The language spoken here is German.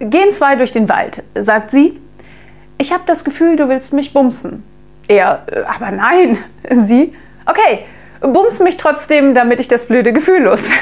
Gehen zwei durch den Wald, sagt sie. Ich habe das Gefühl, du willst mich bumsen. Er, äh, aber nein. Sie, okay, bums mich trotzdem, damit ich das blöde Gefühl loswerde.